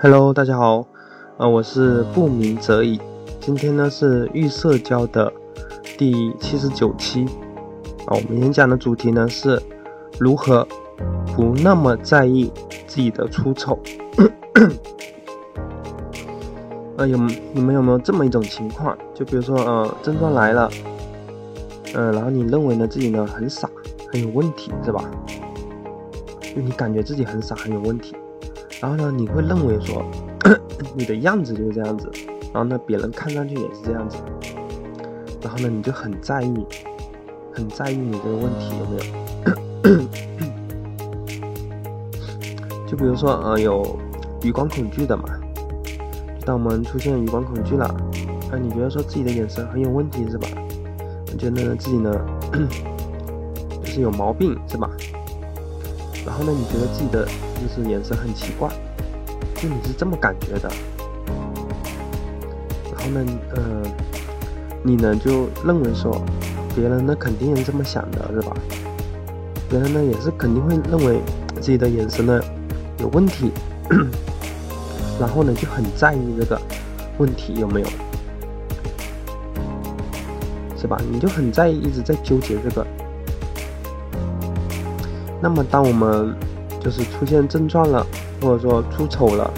Hello，大家好，呃，我是不鸣则已。今天呢是预社交的第七十九期，啊，我们演讲的主题呢是如何不那么在意自己的出丑。呃，有你们有没有这么一种情况？就比如说，呃，症状来了，嗯，然后你认为呢自己呢很傻，很有问题，是吧？就你感觉自己很傻，很有问题。然后呢，你会认为说，你的样子就是这样子，然后呢，别人看上去也是这样子，然后呢，你就很在意，很在意你这个问题有没有？就比如说，呃，有余光恐惧的嘛，当我们出现余光恐惧了，啊，你觉得说自己的眼神很有问题是吧？你觉得自己呢，就是有毛病是吧？然后呢，你觉得自己的。就是眼神很奇怪，就你是这么感觉的。然后呢，呃，你呢就认为说，别人呢肯定也这么想的，是吧？别人呢也是肯定会认为自己的眼神呢有问题，然后呢就很在意这个问题有没有，是吧？你就很在意，一直在纠结这个。那么当我们就是出现症状了，或者说出丑了，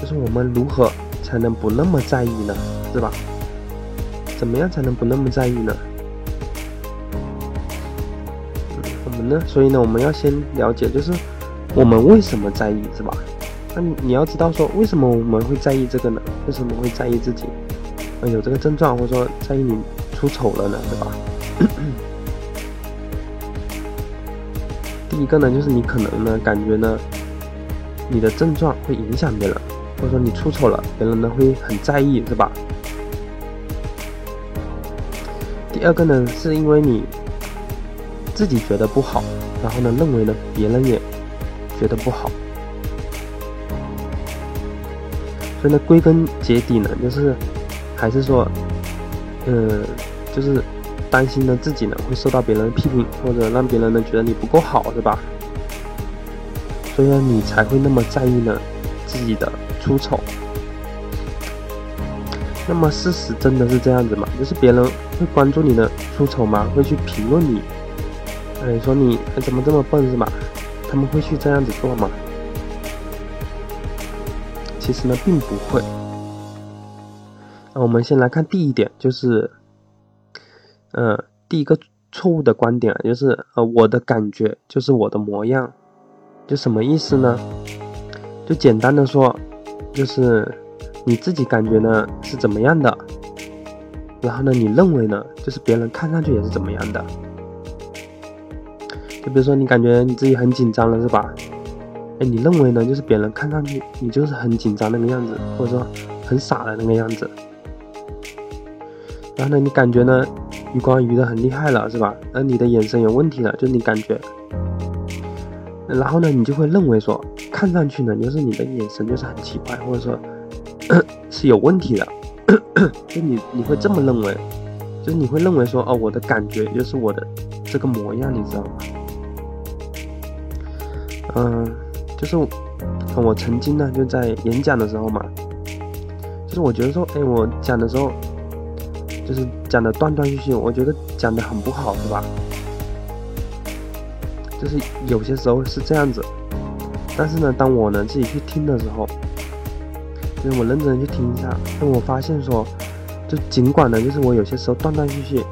就是我们如何才能不那么在意呢？是吧？怎么样才能不那么在意呢？我们呢？所以呢，我们要先了解，就是我们为什么在意，是吧？那你要知道说，为什么我们会在意这个呢？为什么会在意自己有这个症状，或者说在意你出丑了呢？对吧？第一个呢，就是你可能呢感觉呢，你的症状会影响别人，或者说你出丑了，别人呢会很在意，是吧？第二个呢，是因为你自己觉得不好，然后呢认为呢别人也觉得不好，所以呢归根结底呢，就是还是说，嗯，就是。担心呢自己呢会受到别人的批评，或者让别人呢觉得你不够好，是吧？所以呢你才会那么在意呢自己的出丑。那么事实真的是这样子吗？就是别人会关注你的出丑吗？会去评论你？哎，说你怎么这么笨是吧？他们会去这样子做吗？其实呢并不会。那我们先来看第一点，就是。呃，第一个错误的观点就是，呃，我的感觉就是我的模样，就什么意思呢？就简单的说，就是你自己感觉呢是怎么样的，然后呢，你认为呢，就是别人看上去也是怎么样的。就比如说，你感觉你自己很紧张了，是吧？哎，你认为呢，就是别人看上去你就是很紧张那个样子，或者说很傻的那个样子。然后呢，你感觉呢？余光余的很厉害了，是吧？而你的眼神有问题了，就你感觉，然后呢，你就会认为说，看上去呢，就是你的眼神就是很奇怪，或者说，是有问题的，就你你会这么认为，就是你会认为说，哦，我的感觉就是我的这个模样，你知道吗？嗯，就是我曾经呢，就在演讲的时候嘛，就是我觉得说，哎，我讲的时候。就是讲的断断续续，我觉得讲的很不好，是吧？就是有些时候是这样子，但是呢，当我呢自己去听的时候，就是我认真去听一下，那我发现说，就尽管呢，就是我有些时候断断续续，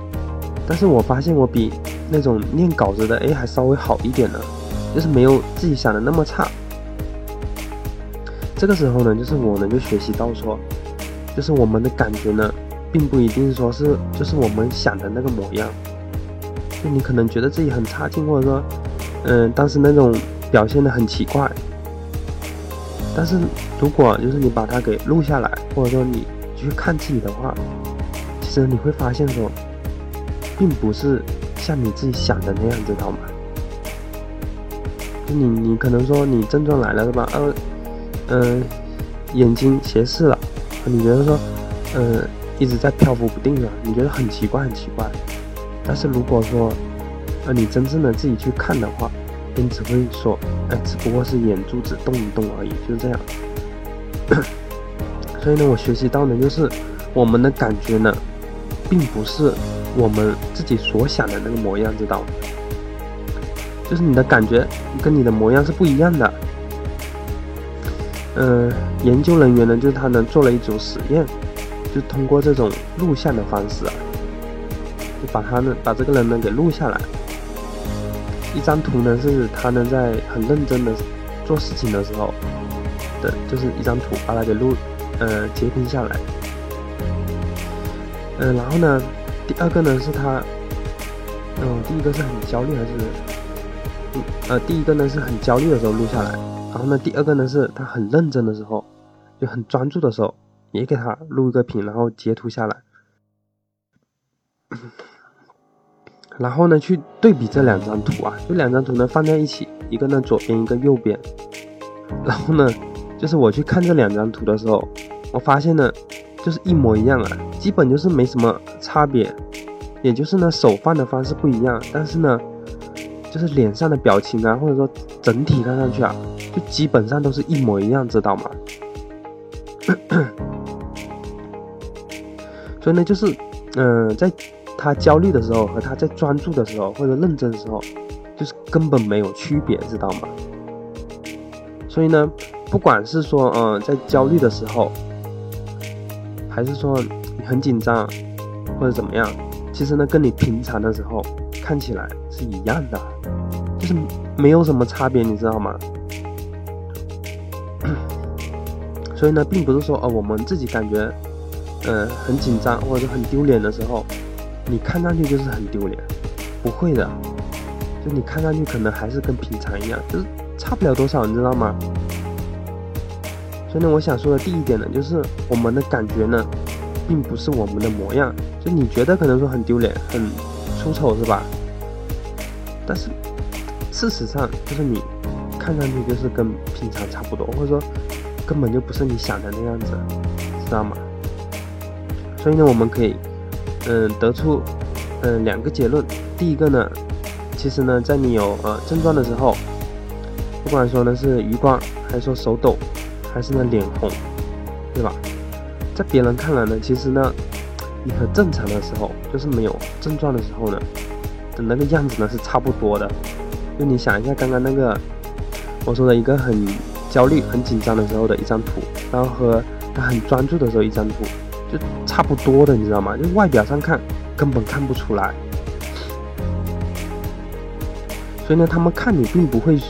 但是我发现我比那种念稿子的哎还稍微好一点呢，就是没有自己想的那么差。这个时候呢，就是我呢就学习到说，就是我们的感觉呢。并不一定说是就是我们想的那个模样，就你可能觉得自己很差劲，或者说，嗯，当时那种表现的很奇怪。但是如果就是你把它给录下来，或者说你去看自己的话，其实你会发现说，并不是像你自己想的那样，知道吗？就你你可能说你症状来了是吧？呃，嗯，眼睛斜视了，你觉得说，嗯。一直在漂浮不定啊，你觉得很奇怪，很奇怪。但是如果说，呃，你真正的自己去看的话，你只会说，哎，只不过是眼珠子动一动而已，就这样。所以呢，我学习到呢，就是我们的感觉呢，并不是我们自己所想的那个模样，知道吗？就是你的感觉跟你的模样是不一样的。嗯，研究人员呢，就是他呢做了一组实验，就通过这种录像的方式啊，就把他呢把这个人呢给录下来。一张图呢是他呢在很认真的做事情的时候的，就是一张图，把它给录呃截屏下来。嗯，然后呢，第二个呢是他，嗯，第一个是很焦虑还是？呃，第一个呢是很焦虑的时候录下来。然后呢，第二个呢是他很认真的时候，就很专注的时候，也给他录一个屏，然后截图下来，然后呢去对比这两张图啊，就两张图呢放在一起，一个呢左边，一个右边，然后呢，就是我去看这两张图的时候，我发现呢，就是一模一样啊，基本就是没什么差别，也就是呢手放的方式不一样，但是呢，就是脸上的表情啊，或者说整体看上去啊。就基本上都是一模一样，知道吗？所以呢，就是，嗯，在他焦虑的时候和他在专注的时候或者认真的时候，就是根本没有区别，知道吗？所以呢，不管是说，嗯，在焦虑的时候，还是说你很紧张或者怎么样，其实呢，跟你平常的时候看起来是一样的，就是没有什么差别，你知道吗？所以呢，并不是说哦，我们自己感觉，呃，很紧张或者很丢脸的时候，你看上去就是很丢脸，不会的，就你看上去可能还是跟平常一样，就是差不了多少，你知道吗？所以呢，我想说的第一点呢，就是我们的感觉呢，并不是我们的模样，就你觉得可能说很丢脸、很出丑是吧？但是事实上就是你看上去就是跟平常差不多，或者说。根本就不是你想的那样子，知道吗？所以呢，我们可以，嗯，得出，嗯，两个结论。第一个呢，其实呢，在你有呃症状的时候，不管说呢是余光，还是说手抖，还是呢脸红，对吧？在别人看来呢，其实呢，你和正常的时候，就是没有症状的时候呢，的那个样子呢是差不多的。就你想一下刚刚那个我说的一个很。焦虑、很紧张的时候的一张图，然后和他很专注的时候一张图，就差不多的，你知道吗？就外表上看根本看不出来。所以呢，他们看你并不会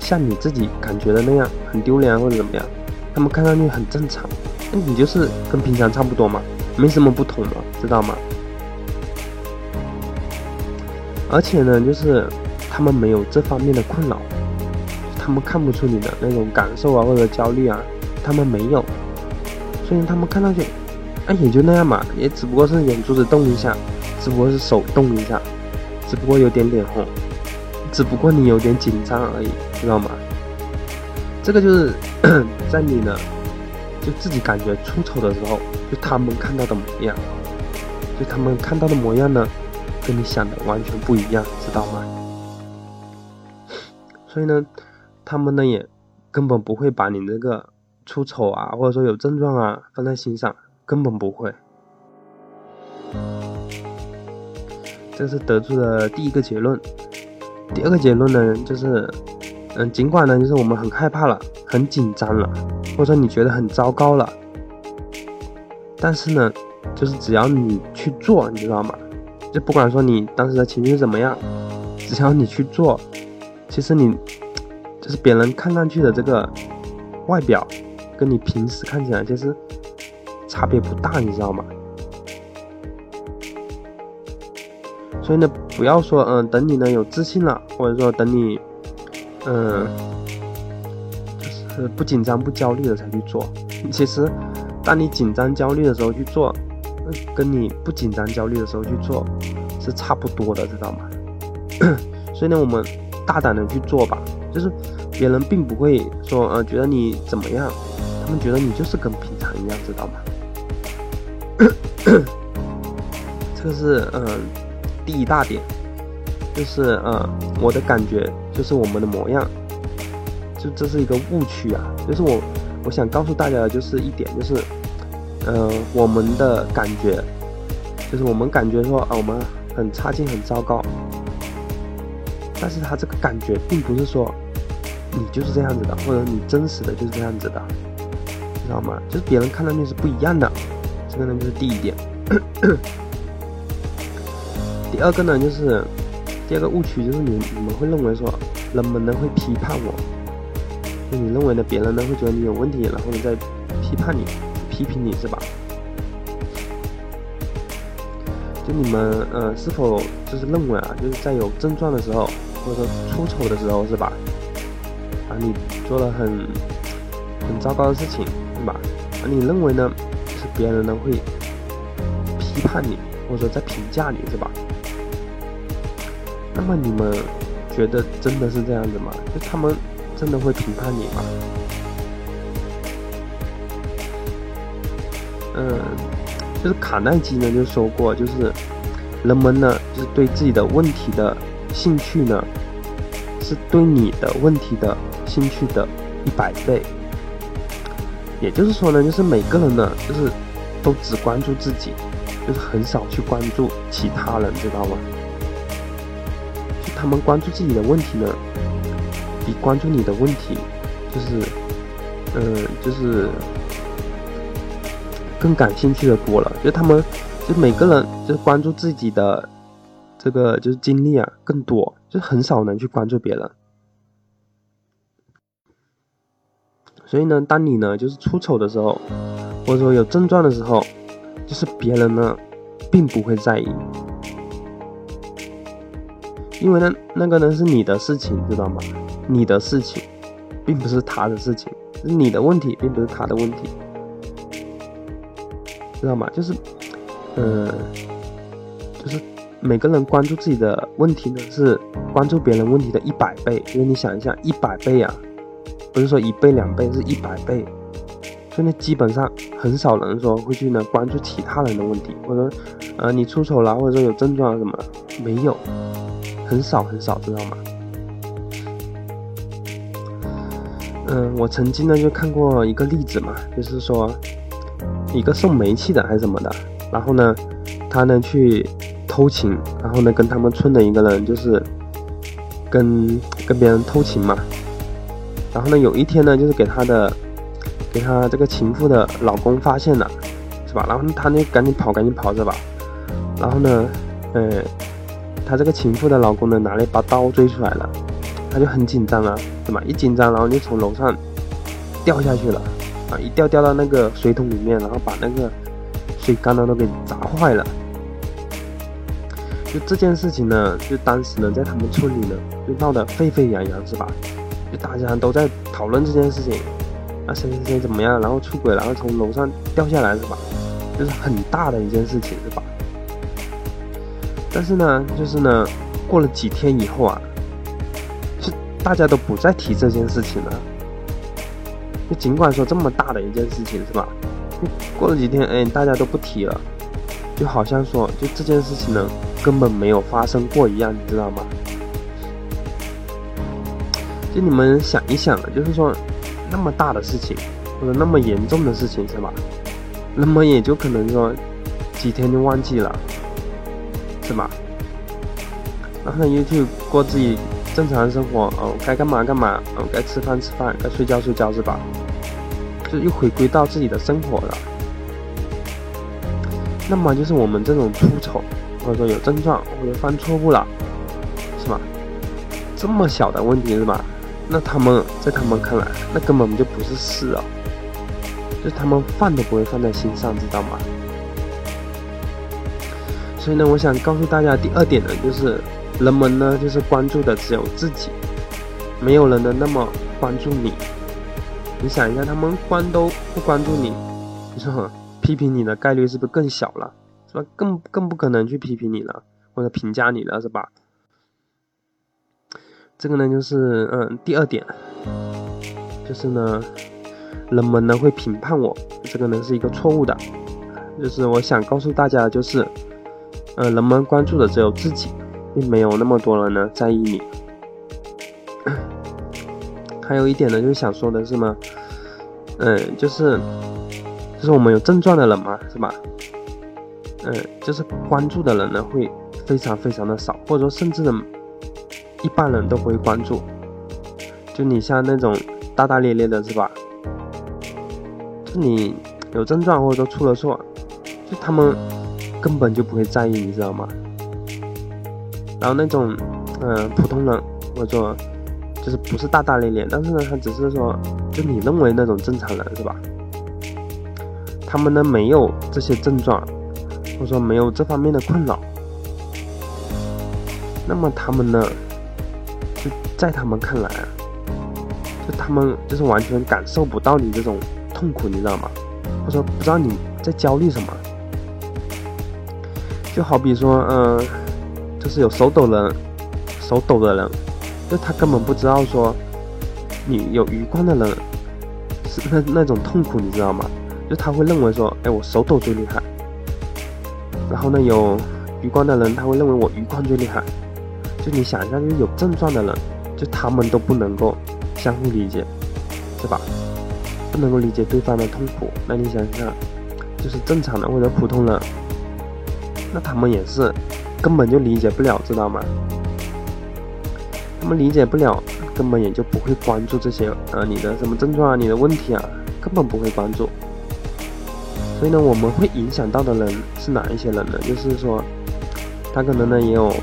像你自己感觉的那样很丢脸或者怎么样，他们看上去很正常，那你就是跟平常差不多嘛，没什么不同嘛，知道吗？而且呢，就是他们没有这方面的困扰。他们看不出你的那种感受啊，或者焦虑啊，他们没有，所以他们看上去，那，也就那样嘛，也只不过是眼珠子动一下，只不过是手动一下，只不过有点脸红，只不过你有点紧张而已，知道吗？这个就是 在你呢，就自己感觉出丑的时候，就他们看到的模样，就他们看到的模样呢，跟你想的完全不一样，知道吗？所以呢。他们呢也根本不会把你那个出丑啊，或者说有症状啊放在心上，根本不会。这是得出的第一个结论。第二个结论呢，就是，嗯，尽管呢，就是我们很害怕了，很紧张了，或者说你觉得很糟糕了，但是呢，就是只要你去做，你知道吗？就不管说你当时的情绪怎么样，只要你去做，其实你。就是别人看上去的这个外表，跟你平时看起来其实差别不大，你知道吗？所以呢，不要说嗯，等你呢有自信了，或者说等你嗯，就是不紧张不焦虑了才去做。其实，当你紧张焦虑的时候去做，跟你不紧张焦虑的时候去做是差不多的，知道吗？所以呢，我们大胆的去做吧，就是。别人并不会说，呃，觉得你怎么样，他们觉得你就是跟平常一样，知道吗？这个是，嗯，第一大点，就是，嗯，我的感觉就是我们的模样，就这是一个误区啊，就是我，我想告诉大家的就是一点，就是，呃，我们的感觉，就是我们感觉说啊，我们很差劲、很糟糕，但是他这个感觉并不是说你就是这样子的，或者你真实的就是这样子的，知道吗？就是别人看到你是不一样的，这个呢就是第一点。第二个呢就是。第二个误区就是你你们会认为说人们呢会批判我，就你认为呢别人呢会觉得你有问题，然后呢再批判你、批评你是吧？就你们呃是否就是认为啊，就是在有症状的时候，或者说出丑的时候是吧？啊，你做了很很糟糕的事情是吧？啊，你认为呢是别人呢会批判你，或者说在评价你是吧？那么你们觉得真的是这样子吗？就他们真的会评判你吗？嗯，就是卡耐基呢就说过，就是人们呢就是对自己的问题的兴趣呢，是对你的问题的兴趣的一百倍。也就是说呢，就是每个人呢就是都只关注自己，就是很少去关注其他人，知道吗？他们关注自己的问题呢，比关注你的问题，就是，嗯，就是更感兴趣的多了。就他们，就每个人就关注自己的这个就是经历啊更多，就很少能去关注别人。所以呢，当你呢就是出丑的时候，或者说有症状的时候，就是别人呢并不会在意。因为呢，那个呢是你的事情，知道吗？你的事情，并不是他的事情，是你的问题，并不是他的问题，知道吗？就是，嗯，就是每个人关注自己的问题呢，是关注别人问题的一百倍。因为你想一下，一百倍啊，不是说一倍两倍，是一百倍。所以呢，基本上很少人说会去呢关注其他人的问题，或者，呃，你出丑了，或者说有症状什么，没有。很少很少，知道吗？嗯，我曾经呢就看过一个例子嘛，就是说一个送煤气的还是什么的，然后呢，他呢去偷情，然后呢跟他们村的一个人就是跟跟别人偷情嘛，然后呢有一天呢就是给他的给他这个情妇的老公发现了，是吧？然后他呢赶紧跑赶紧跑是吧？然后呢，呃。他这个情妇的老公呢，拿了一把刀追出来了，他就很紧张啊，对吧？一紧张，然后就从楼上掉下去了，啊，一掉掉到那个水桶里面，然后把那个水缸呢都给砸坏了。就这件事情呢，就当时呢，在他们村里呢，就闹得沸沸扬扬，是吧？就大家都在讨论这件事情，啊，谁谁谁怎么样，然后出轨，然后从楼上掉下来，是吧？就是很大的一件事情，是吧？但是呢，就是呢，过了几天以后啊，是大家都不再提这件事情了。就尽管说这么大的一件事情是吧？过了几天，哎，大家都不提了，就好像说，就这件事情呢，根本没有发生过一样，你知道吗？就你们想一想，就是说，那么大的事情，或者那么严重的事情是吧？那么也就可能说，几天就忘记了。是吧？然后呢，又去过自己正常的生活，哦，该干嘛干嘛，哦，该吃饭吃饭，该睡觉睡觉，是吧？就又回归到自己的生活了。那么就是我们这种出丑，或者说有症状，或者犯错误了，是吧？这么小的问题是吧？那他们在他们看来，那根本就不是事哦，就他们放都不会放在心上，知道吗？所以呢，我想告诉大家，第二点呢，就是人们呢，就是关注的只有自己，没有人能那么关注你。你想一下，他们关都不关注你，你说批评你的概率是不是更小了？是吧？更更不可能去批评你了，或者评价你了，是吧？这个呢，就是嗯，第二点，就是呢，人们呢会评判我，这个呢是一个错误的，就是我想告诉大家，就是。呃，人们关注的只有自己，并没有那么多人呢在意你。还有一点呢，就是想说的是呢，嗯，就是就是我们有症状的人嘛，是吧？嗯，就是关注的人呢会非常非常的少，或者说甚至呢一般人都不会关注。就你像那种大大咧咧的，是吧？就你有症状或者说出了错，就他们根本就不会在意，你知道吗？然后那种嗯普通人或者说就是不是大大咧咧，但是呢他只是说就你认为那种正常人是吧？他们呢没有这些症状。或者说没有这方面的困扰，那么他们呢，就在他们看来，就他们就是完全感受不到你这种痛苦，你知道吗？或者说不知道你在焦虑什么。就好比说，嗯，就是有手抖人，手抖的人，就他根本不知道说，你有余光的人是那那种痛苦，你知道吗？就他会认为说，哎，我手抖最厉害。然后呢，有余光的人，他会认为我余光最厉害。就你想一下，就是有症状的人，就他们都不能够相互理解，是吧？不能够理解对方的痛苦。那你想一下，就是正常的或者普通人，那他们也是根本就理解不了，知道吗？他们理解不了，根本也就不会关注这些呃你的什么症状啊，你的问题啊，根本不会关注。所以呢，我们会影响到的人是哪一些人呢？就是说，他可能呢也有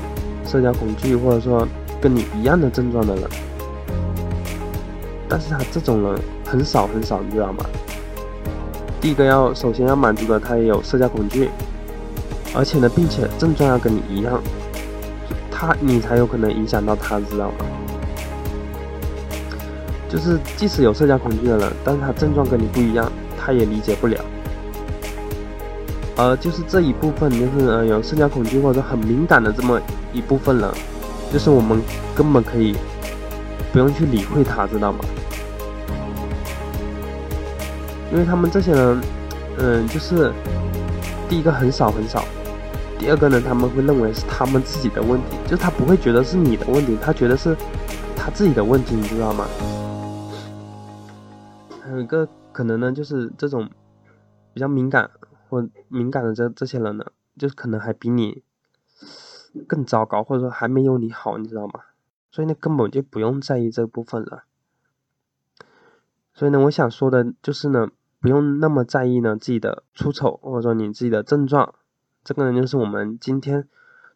社交恐惧，或者说跟你一样的症状的人，但是他这种人很少很少，你知道吗？第一个要首先要满足的，他也有社交恐惧，而且呢，并且症状要跟你一样，他你才有可能影响到他，知道吗？就是即使有社交恐惧的人，但是他症状跟你不一样，他也理解不了。呃，就是这一部分，就是呃有社交恐惧或者很敏感的这么一部分人，就是我们根本可以不用去理会他，知道吗？因为他们这些人，嗯，就是第一个很少很少，第二个呢，他们会认为是他们自己的问题，就他不会觉得是你的问题，他觉得是他自己的问题，你知道吗？还有一个可能呢，就是这种比较敏感。或敏感的这这些人呢，就可能还比你更糟糕，或者说还没有你好，你知道吗？所以呢，根本就不用在意这部分了。所以呢，我想说的就是呢，不用那么在意呢自己的出丑，或者说你自己的症状。这个呢，就是我们今天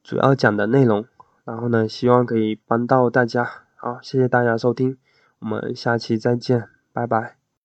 主要讲的内容。然后呢，希望可以帮到大家。好，谢谢大家收听，我们下期再见，拜拜。